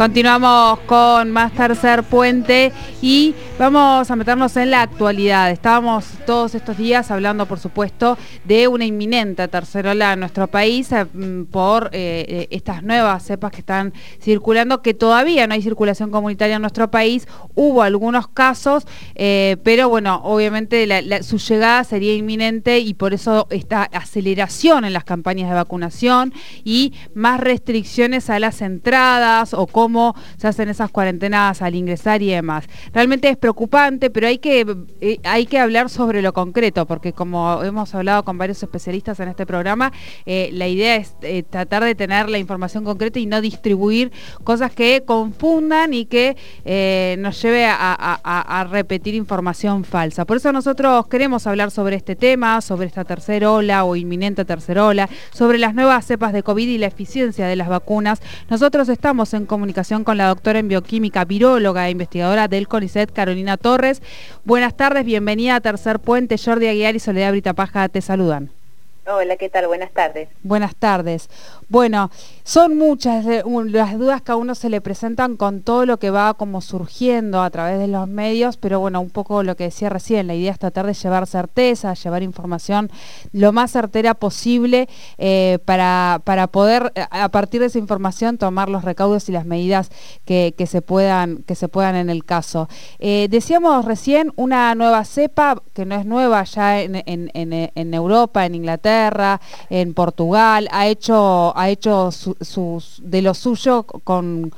Continuamos con más tercer puente y vamos a meternos en la actualidad. Estábamos todos estos días hablando, por supuesto, de una inminente tercera ola en nuestro país eh, por eh, eh, estas nuevas cepas que están circulando, que todavía no hay circulación comunitaria en nuestro país. Hubo algunos casos, pero bueno, obviamente su llegada sería inminente y por eso esta aceleración en las campañas de vacunación y más restricciones a las entradas o cómo se hacen esas cuarentenas al ingresar y demás. Realmente es preocupante, pero hay que, eh, hay que hablar sobre lo concreto, porque como hemos hablado con varios especialistas en este programa, eh, la idea es eh, tratar de tener la información concreta y no distribuir cosas que confundan y que nos lleve a, repetir información falsa. Por eso nosotros queremos hablar sobre este tema, sobre esta tercera ola o inminente tercera ola, sobre las nuevas cepas de COVID y la eficiencia de las vacunas. Nosotros estamos en comunicación con la doctora en bioquímica, viróloga e investigadora del CONICET, Carolina Torres. Buenas tardes, bienvenida a Tercer Puente. Jordi Aguiar y Soledad Britapaja te saludan. Hola, ¿qué tal? Buenas tardes. Buenas tardes. Bueno, son muchas las dudas que a uno se le presentan con todo lo que va como surgiendo a través de los medios, pero bueno, un poco lo que decía recién, la idea es tratar de llevar certeza, llevar información lo más certera posible eh, para, para poder a partir de esa información tomar los recaudos y las medidas que, se, puedan, que se puedan en el caso. Eh, decíamos recién una nueva cepa, que no es nueva ya en, en Europa, en Inglaterra, en Portugal, ha hecho, ha hecho de lo suyo con,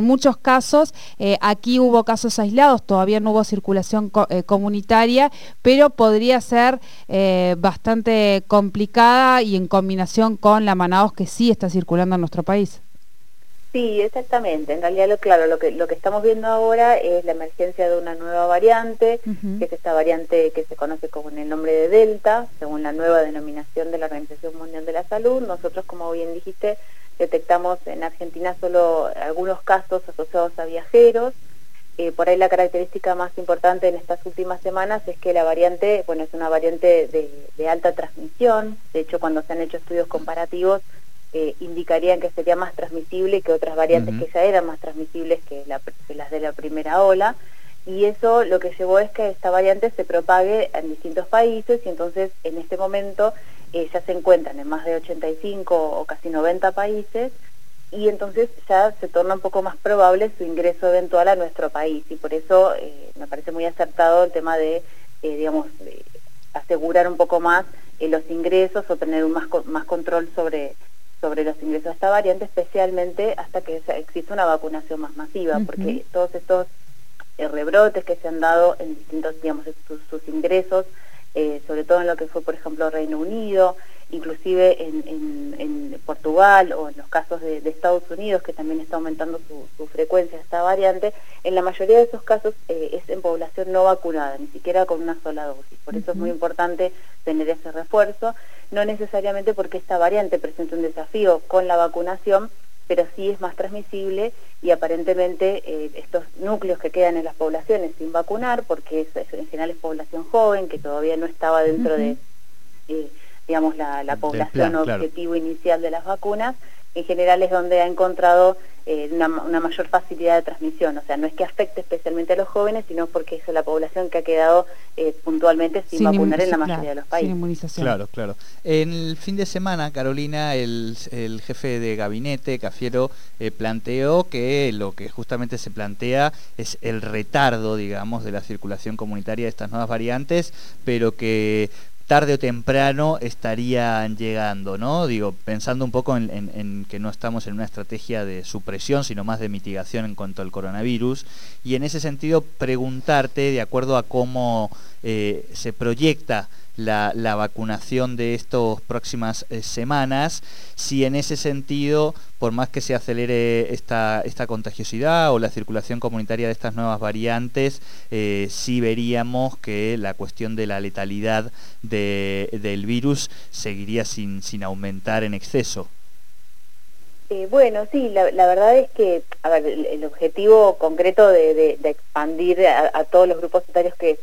muchos casos. Eh, aquí hubo casos aislados, todavía no hubo circulación eh, comunitaria, pero podría ser eh, bastante complicada y en combinación con la Manaos que sí está circulando en nuestro país. Sí, exactamente. En realidad, lo, claro, lo que, lo que estamos viendo ahora es la emergencia de una nueva variante, que es esta variante que se conoce con el nombre de Delta, según la nueva denominación de la Organización Mundial de la Salud. Nosotros, como bien dijiste, detectamos en Argentina solo algunos casos asociados a viajeros. Eh, por ahí la característica más importante en estas últimas semanas es que la variante, bueno, es una variante de, de alta transmisión. De hecho, cuando se han hecho estudios comparativos, indicarían que sería más transmisible que otras variantes que ya eran más transmisibles que, las de la primera ola. Y eso lo que llevó es que esta variante se propague en distintos países y entonces en este momento eh, ya se encuentran en más de 85 o casi 90 países y entonces ya se torna un poco más probable su ingreso eventual a nuestro país y por eso eh, me parece muy acertado el tema de, eh, digamos, asegurar un poco más los ingresos o tener un más, más control sobre, sobre los ingresos a esta variante, especialmente hasta que exista una vacunación más masiva, porque todos estos eh, rebrotes que se han dado en distintos, digamos, sus, ingresos, eh, sobre todo en lo que fue, por ejemplo, Reino Unido, inclusive en, Portugal o en los casos de, Estados Unidos, que también está aumentando su, frecuencia esta variante, en la mayoría de esos casos eh, es en población no vacunada, ni siquiera con una sola dosis. Por eso es muy importante tener ese refuerzo, no necesariamente porque esta variante presenta un desafío con la vacunación, pero sí es más transmisible y aparentemente eh, estos núcleos que quedan en las poblaciones sin vacunar, porque en general es población joven que todavía no estaba dentro de... Eh, digamos, la, población objetivo inicial de las vacunas, en general es donde ha encontrado eh, una, mayor facilidad de transmisión. O sea, no es que afecte especialmente a los jóvenes, sino porque es la población que ha quedado eh, puntualmente sin, vacunar en la mayoría de los países. Claro, claro. En el fin de semana, Carolina, el, jefe de gabinete, Cafiero, eh, planteó que lo que justamente se plantea es el retardo, digamos, de la circulación comunitaria de estas nuevas variantes, pero que tarde o temprano estarían llegando, ¿no? Digo, pensando un poco en, que no estamos en una estrategia de supresión, sino más de mitigación en cuanto al coronavirus. Y en ese sentido, preguntarte, de acuerdo a cómo eh, se proyecta la, vacunación de estas próximas eh, semanas, si en ese sentido, por más que se acelere esta, esta contagiosidad o la circulación comunitaria de estas nuevas variantes, eh, sí veríamos que la cuestión de la letalidad del virus seguiría sin, sin aumentar en exceso. Eh, bueno, sí, la, verdad es que a el, objetivo concreto de, expandir a, todos los grupos etarios que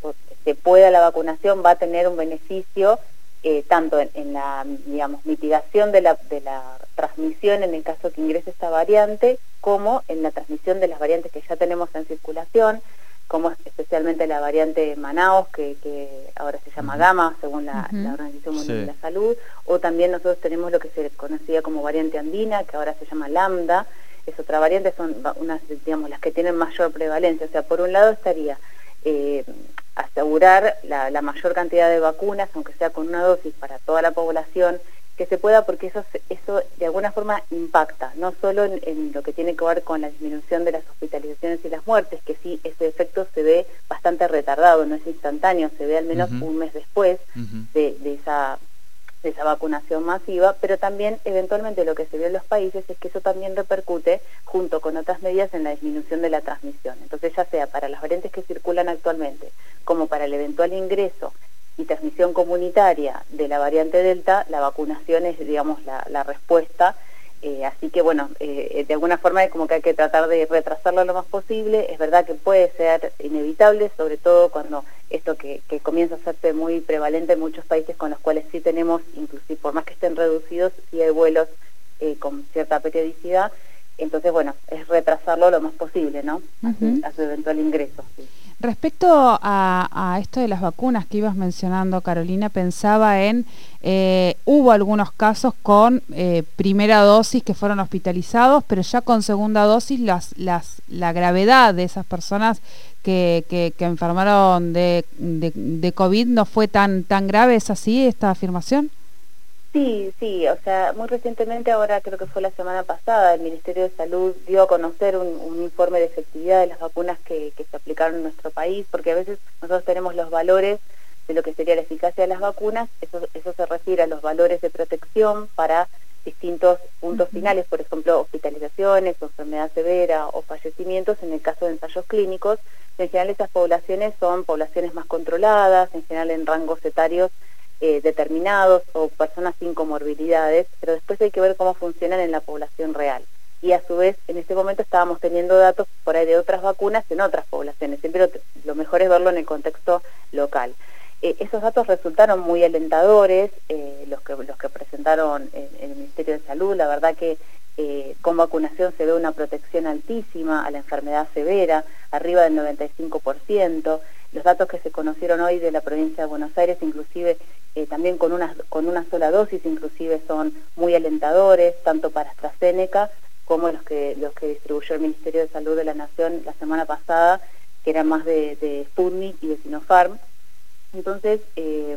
se pueda la vacunación va a tener un beneficio eh, tanto en, la digamos, mitigación de la, de la transmisión en el caso que ingrese esta variante, como en la transmisión de las variantes que ya tenemos en circulación, como especialmente la variante Manaus, que, ahora se llama Gama, según la, Organización Mundial de la Salud, o también nosotros tenemos lo que se conocía como variante andina, que ahora se llama Lambda, es otra variante, son unas, digamos, las que tienen mayor prevalencia. O sea, por un lado estaría eh, asegurar la, mayor cantidad de vacunas, aunque sea con una dosis para toda la población, que se pueda, porque eso, eso de alguna forma impacta, no solo en, lo que tiene que ver con la disminución de las hospitalizaciones y las muertes, que sí, ese efecto se ve bastante retardado, no es instantáneo, se ve al menos un mes después de, de, esa de esa vacunación masiva, pero también eventualmente lo que se ve en los países es que eso también repercute junto con otras medidas en la disminución de la transmisión. Entonces ya sea para las variantes que circulan actualmente como para el eventual ingreso y transmisión comunitaria de la variante Delta, la vacunación es digamos la, la respuesta eh, así que bueno, eh, de alguna forma es como que hay que tratar de retrasarlo lo más posible. Es verdad que puede ser inevitable, sobre todo cuando esto que, comienza a hacerse muy prevalente en muchos países con los cuales sí tenemos, inclusive por más que estén reducidos, sí hay vuelos eh, con cierta periodicidad. Entonces bueno, es retrasarlo lo más posible, ¿no? a, su, eventual ingreso. Respecto a, esto de las vacunas que ibas mencionando, Carolina, pensaba en, eh, hubo algunos casos con eh, primera dosis que fueron hospitalizados, pero ya con segunda dosis las, las, la gravedad de esas personas que, que, enfermaron de, de, de, COVID no fue tan, tan grave, ¿es así esta afirmación? Sí, sí, o sea, muy recientemente, ahora creo que fue la semana pasada, el Ministerio de Salud dio a conocer un, informe de efectividad de las vacunas que, se aplicaron en nuestro país, porque a veces nosotros tenemos los valores de lo que sería la eficacia de las vacunas, eso, eso se refiere a los valores de protección para distintos puntos finales, por ejemplo, hospitalizaciones, o enfermedad severa o fallecimientos en el caso de ensayos clínicos. En general esas poblaciones son poblaciones más controladas, en general en rangos etarios eh, determinados o personas sin comorbilidades, pero después hay que ver cómo funcionan en la población real. Y a su vez, en este momento estábamos teniendo datos por ahí de otras vacunas en otras poblaciones. Siempre lo, mejor es verlo en el contexto local. Eh, esos datos resultaron muy alentadores, eh, los, que, los que presentaron en, el Ministerio de Salud. La verdad que con vacunación se ve una protección altísima a la enfermedad severa, arriba del 95%. Los datos que se conocieron hoy de la provincia de Buenos Aires, inclusive eh, también con una, con una sola dosis, inclusive son muy alentadores, tanto para AstraZeneca como los que, los que distribuyó el Ministerio de Salud de la Nación la semana pasada, que eran más de, de y de Sinopharm. Entonces, eh,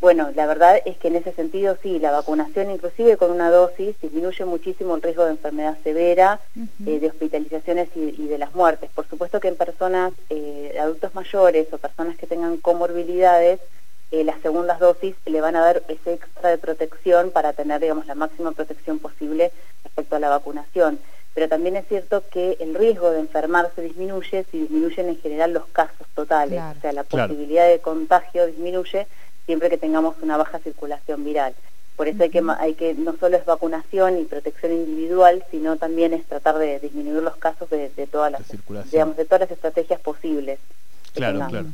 bueno, la verdad es que en ese sentido sí, la vacunación inclusive con una dosis disminuye muchísimo el riesgo de enfermedad severa, eh, de hospitalizaciones y, de las muertes. Por supuesto que en personas, eh, adultos mayores o personas que tengan comorbilidades, eh, las segundas dosis le van a dar ese extra de protección para tener, digamos, la máxima protección posible respecto a la vacunación. Pero también es cierto que el riesgo de enfermarse disminuye si disminuyen en general los casos totales, o sea, la posibilidad de contagio disminuye siempre que tengamos una baja circulación viral. Por eso hay que, hay que no solo es vacunación y protección individual, sino también es tratar de disminuir los casos de, todas las, digamos, de todas las estrategias posibles. Claro, claro.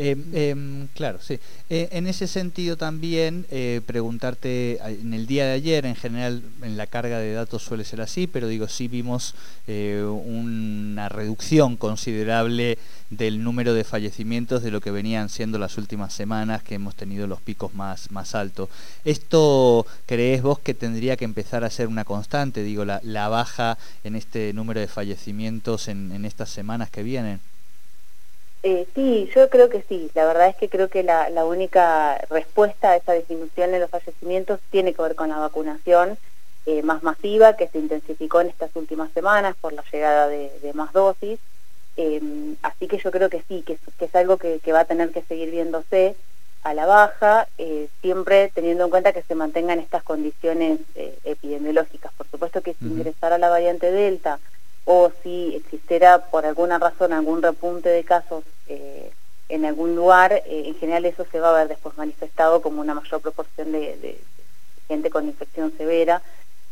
Eh, em, claro, sí. Eh, en ese sentido también eh, preguntarte, en el día de ayer, en general en la carga de datos suele ser así, pero digo, sí vimos una reducción considerable del número de fallecimientos de lo que venían siendo las últimas semanas que hemos tenido los picos más, altos. ¿Esto crees vos que tendría que empezar a ser una constante, digo, la, baja en este número de fallecimientos en, en estas semanas que vienen? Eh, sí, yo creo que sí. La verdad es que creo que la, única respuesta a esa disminución en los fallecimientos tiene que ver con la vacunación eh, más masiva que se intensificó en estas últimas semanas por la llegada de, más dosis. Eh, así que yo creo que sí, que, es algo que, va a tener que seguir viéndose a la baja, siempre teniendo en cuenta que se mantengan estas condiciones epidemiológicas. Por supuesto que si ingresara la variante Delta, o si existiera por alguna razón algún repunte de casos en algún lugar, eh, en general eso se va a ver después manifestado como una mayor proporción de, gente con infección severa,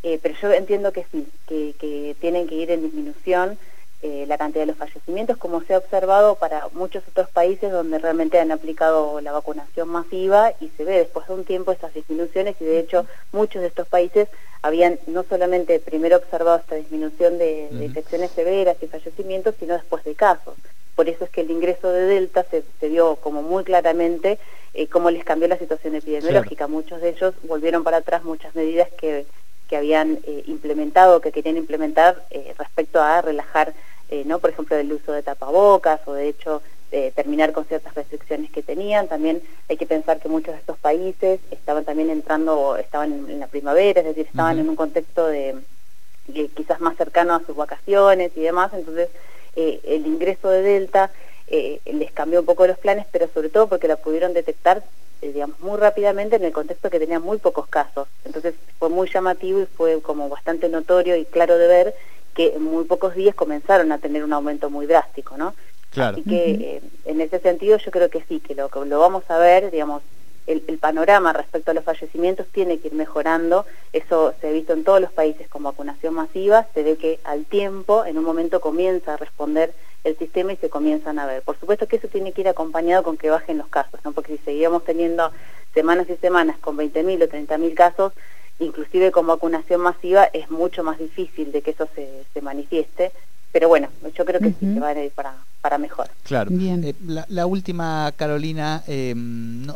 eh, pero yo entiendo que sí, que, tienen que ir en disminución eh, la cantidad de los fallecimientos, como se ha observado para muchos otros países donde realmente han aplicado la vacunación masiva y se ve después de un tiempo estas disminuciones y de hecho muchos de estos países habían no solamente primero observado esta disminución de, infecciones severas y fallecimientos, sino después de casos. Por eso es que el ingreso de Delta se, vio como muy claramente eh, cómo les cambió la situación epidemiológica. Muchos de ellos volvieron para atrás muchas medidas que que habían eh, implementado, que querían implementar eh, respecto a relajar, eh, ¿no? por ejemplo, el uso de tapabocas o de hecho terminar con ciertas restricciones que tenían. También hay que pensar que muchos de estos países estaban también entrando, estaban en, la primavera, es decir, estaban en un contexto de, quizás más cercano a sus vacaciones y demás, entonces el ingreso de Delta les cambió un poco los planes, pero sobre todo porque la pudieron detectar eh, digamos, muy rápidamente en el contexto que tenía muy pocos casos. Entonces fue muy llamativo y fue como bastante notorio y claro de ver que en muy pocos días comenzaron a tener un aumento muy drástico, ¿no? Así que eh, en ese sentido yo creo que sí, que lo, lo vamos a ver, digamos, el, el, panorama respecto a los fallecimientos tiene que ir mejorando, eso se ha visto en todos los países con vacunación masiva, se ve que al tiempo, en un momento comienza a responder el sistema y se comienzan a ver. Por supuesto que eso tiene que ir acompañado con que bajen los casos, ¿no? porque si seguíamos teniendo semanas y semanas con 20.000 o 30.000 casos, inclusive con vacunación masiva, es mucho más difícil de que eso se, se manifieste. Pero bueno, yo creo que sí se va a ir para, para mejor. Claro. Eh, la, última, Carolina, em,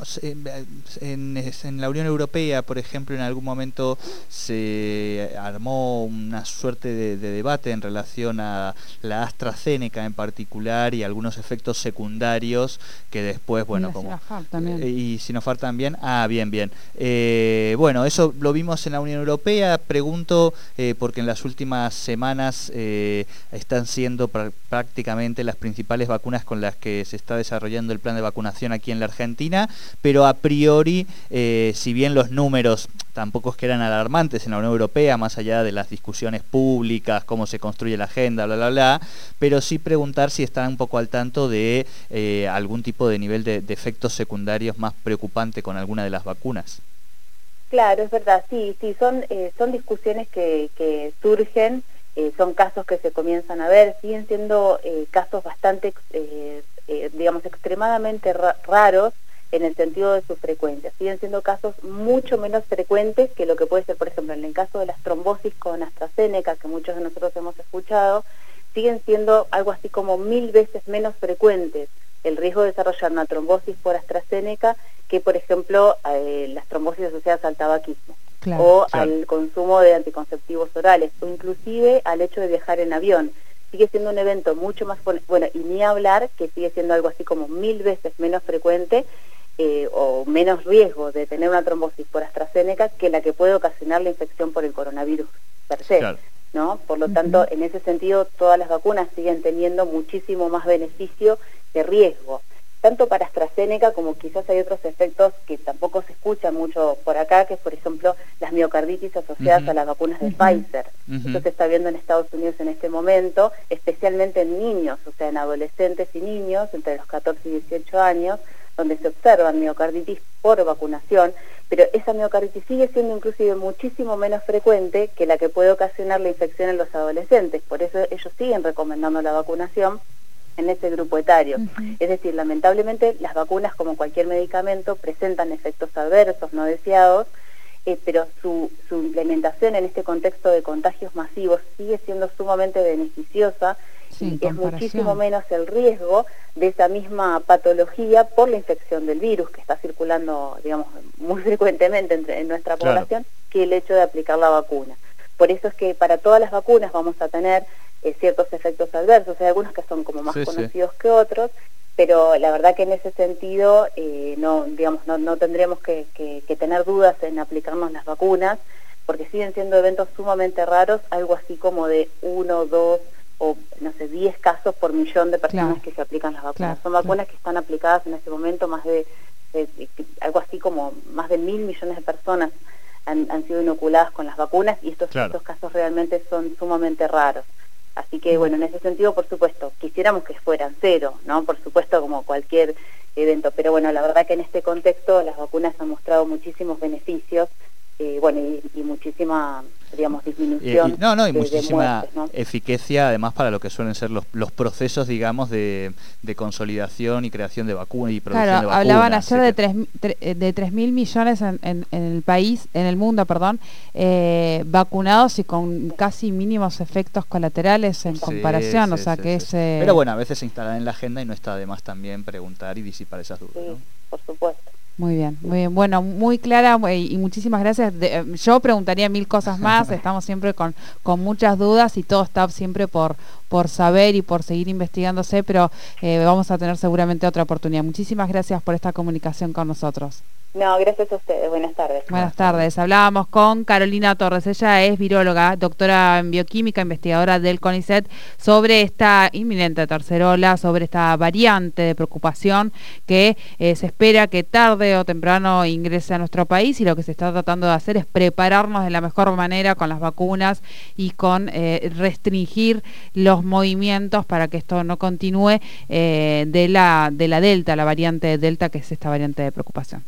en, la Unión Europea, por ejemplo, en algún momento se armó una suerte de, debate en relación a la AstraZeneca en particular y algunos efectos secundarios que después, bueno, como... Sinofar también. Eh, y Sinofar también. Ah, bien, bien. Eh, bueno, eso lo vimos en la Unión Europea. Pregunto, porque en las últimas semanas están siendo prácticamente las principales principales vacunas con las que se está desarrollando el plan de vacunación aquí en la Argentina, pero a priori, eh, si bien los números tampoco es que eran alarmantes en la Unión Europea, más allá de las discusiones públicas, cómo se construye la agenda, bla, bla, bla, pero sí preguntar si están un poco al tanto de eh, algún tipo de nivel de, efectos secundarios más preocupante con alguna de las vacunas. Claro, es verdad, sí, sí, son, eh, son discusiones que, que surgen eh, son casos que se comienzan a ver, siguen siendo eh, casos bastante, eh, digamos, extremadamente raros en el sentido de su frecuencia. Siguen siendo casos mucho menos frecuentes que lo que puede ser, por ejemplo, en el caso de las trombosis con AstraZeneca, que muchos de nosotros hemos escuchado, siguen siendo algo así como mil veces menos frecuentes el riesgo de desarrollar una trombosis por AstraZeneca que, por ejemplo, las trombosis asociadas al tabaquismo o al consumo de anticonceptivos orales o inclusive al hecho de viajar en avión. Sigue siendo un evento mucho más, bueno, y ni hablar que sigue siendo algo así como mil veces menos frecuente eh, o menos riesgo de tener una trombosis por AstraZeneca que la que puede ocasionar la infección por el coronavirus per se. ¿no? Por lo tanto, en ese sentido, todas las vacunas siguen teniendo muchísimo más beneficio que riesgo tanto para AstraZeneca como quizás hay otros efectos que tampoco se escuchan mucho por acá, que es por ejemplo las miocarditis asociadas a las vacunas de Pfizer. Esto se está viendo en Estados Unidos en este momento, especialmente en niños, o sea, en adolescentes y niños entre los 14 y 18 años, donde se observan miocarditis por vacunación, pero esa miocarditis sigue siendo inclusive muchísimo menos frecuente que la que puede ocasionar la infección en los adolescentes. Por eso ellos siguen recomendando la vacunación en ese grupo etario. Es decir, lamentablemente las vacunas, como cualquier medicamento, presentan efectos adversos no deseados, eh, pero su, su implementación en este contexto de contagios masivos sigue siendo sumamente beneficiosa y es muchísimo menos el riesgo de esa misma patología por la infección del virus que está circulando, digamos, muy frecuentemente entre, en nuestra población que el hecho de aplicar la vacuna. Por eso es que para todas las vacunas vamos a tener eh, ciertos efectos adversos, hay algunos que son como más conocidos que otros, pero la verdad que en ese sentido eh, no, digamos, no, no tendremos que, tener dudas en aplicarnos las vacunas, porque siguen siendo eventos sumamente raros, algo así como de uno, dos o no sé, diez casos por millón de personas que se aplican las vacunas. Son vacunas que están aplicadas en este momento más de, algo así como más de mil millones de personas han, sido inoculadas con las vacunas y estos, estos casos realmente son sumamente raros. Así que bueno, en ese sentido, por supuesto, quisiéramos que fueran cero, ¿no? Por supuesto, como cualquier evento, pero bueno, la verdad que en este contexto las vacunas han mostrado muchísimos beneficios bueno, y muchísima digamos, disminución. no, no, y muchísima eficacia además para lo que suelen ser los, los procesos, digamos, de, de, consolidación y creación de vacunas y producción claro, de vacunas. hablaban ayer de 3 eh, de tres mil millones en, en, el país, en el mundo, perdón, eh, vacunados y con casi mínimos efectos colaterales en comparación, o sea que es... Eh, Pero bueno, a veces se instalan en la agenda y no está de más también preguntar y disipar esas dudas. ¿no? por supuesto. Muy bien, muy bien. Bueno, muy clara y muchísimas gracias. Eh, yo preguntaría mil cosas más, estamos siempre con, con muchas dudas y todo está siempre por, por saber y por seguir investigándose, pero eh, vamos a tener seguramente otra oportunidad. Muchísimas gracias por esta comunicación con nosotros. No, gracias a ustedes. Buenas tardes. Buenas tardes. Hablábamos con Carolina Torres. Ella es viróloga, doctora en bioquímica, investigadora del CONICET, sobre esta inminente tercera ola, sobre esta variante de preocupación que eh, se espera que o temprano ingrese a nuestro país y lo que se está tratando de hacer es prepararnos de la mejor manera con las vacunas y con eh, restringir los movimientos para que esto no continúe eh, de, la, de la Delta, la variante Delta, que es esta variante de preocupación.